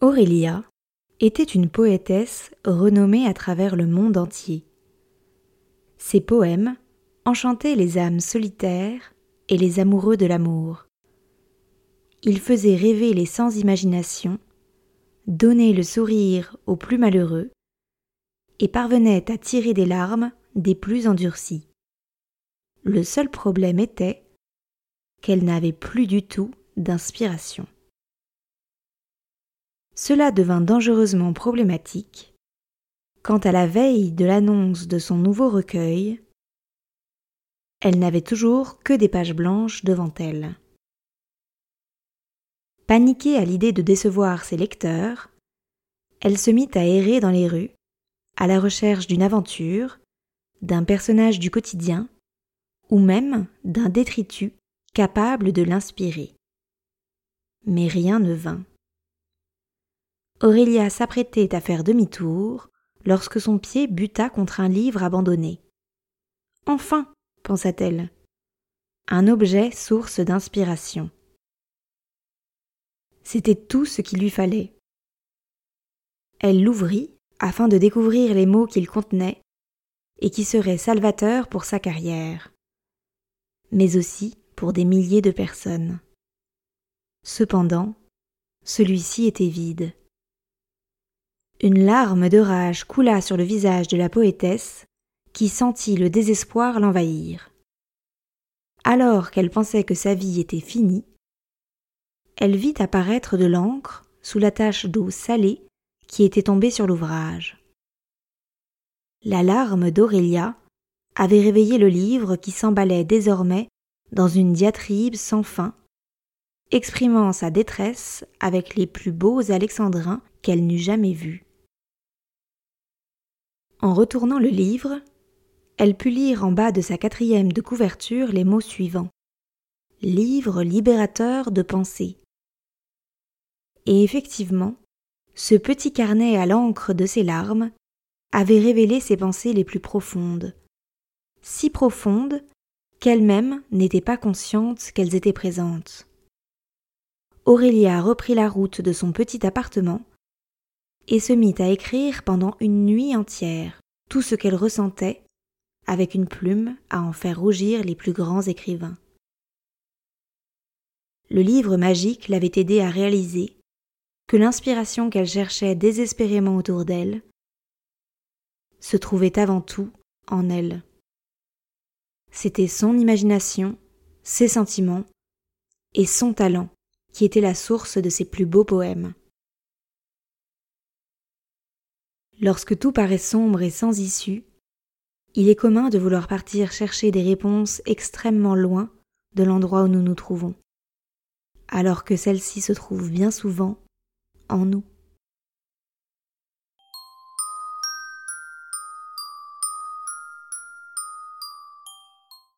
Aurélia était une poétesse renommée à travers le monde entier. Ses poèmes enchantaient les âmes solitaires et les amoureux de l'amour. Ils faisaient rêver les sans imagination, donnaient le sourire aux plus malheureux et parvenaient à tirer des larmes des plus endurcis. Le seul problème était qu'elle n'avait plus du tout d'inspiration. Cela devint dangereusement problématique quand à la veille de l'annonce de son nouveau recueil, elle n'avait toujours que des pages blanches devant elle. Paniquée à l'idée de décevoir ses lecteurs, elle se mit à errer dans les rues, à la recherche d'une aventure, d'un personnage du quotidien, ou même d'un détritus capable de l'inspirer. Mais rien ne vint. Aurélia s'apprêtait à faire demi-tour lorsque son pied buta contre un livre abandonné. Enfin, pensa-t-elle, un objet source d'inspiration. C'était tout ce qu'il lui fallait. Elle l'ouvrit afin de découvrir les mots qu'il contenait et qui seraient salvateurs pour sa carrière, mais aussi pour des milliers de personnes. Cependant, celui-ci était vide. Une larme de rage coula sur le visage de la poétesse, qui sentit le désespoir l'envahir. Alors qu'elle pensait que sa vie était finie, elle vit apparaître de l'encre sous la tache d'eau salée qui était tombée sur l'ouvrage. La larme d'Aurélia avait réveillé le livre qui s'emballait désormais dans une diatribe sans fin, exprimant sa détresse avec les plus beaux alexandrins qu'elle n'eût jamais vus. En retournant le livre, elle put lire en bas de sa quatrième de couverture les mots suivants. Livre libérateur de pensée. Et effectivement, ce petit carnet à l'encre de ses larmes avait révélé ses pensées les plus profondes. Si profondes qu'elle-même n'était pas consciente qu'elles étaient présentes. Aurélia reprit la route de son petit appartement et se mit à écrire pendant une nuit entière tout ce qu'elle ressentait, avec une plume à en faire rougir les plus grands écrivains. Le livre magique l'avait aidée à réaliser que l'inspiration qu'elle cherchait désespérément autour d'elle se trouvait avant tout en elle. C'était son imagination, ses sentiments et son talent qui étaient la source de ses plus beaux poèmes. Lorsque tout paraît sombre et sans issue, il est commun de vouloir partir chercher des réponses extrêmement loin de l'endroit où nous nous trouvons, alors que celles-ci se trouvent bien souvent en nous.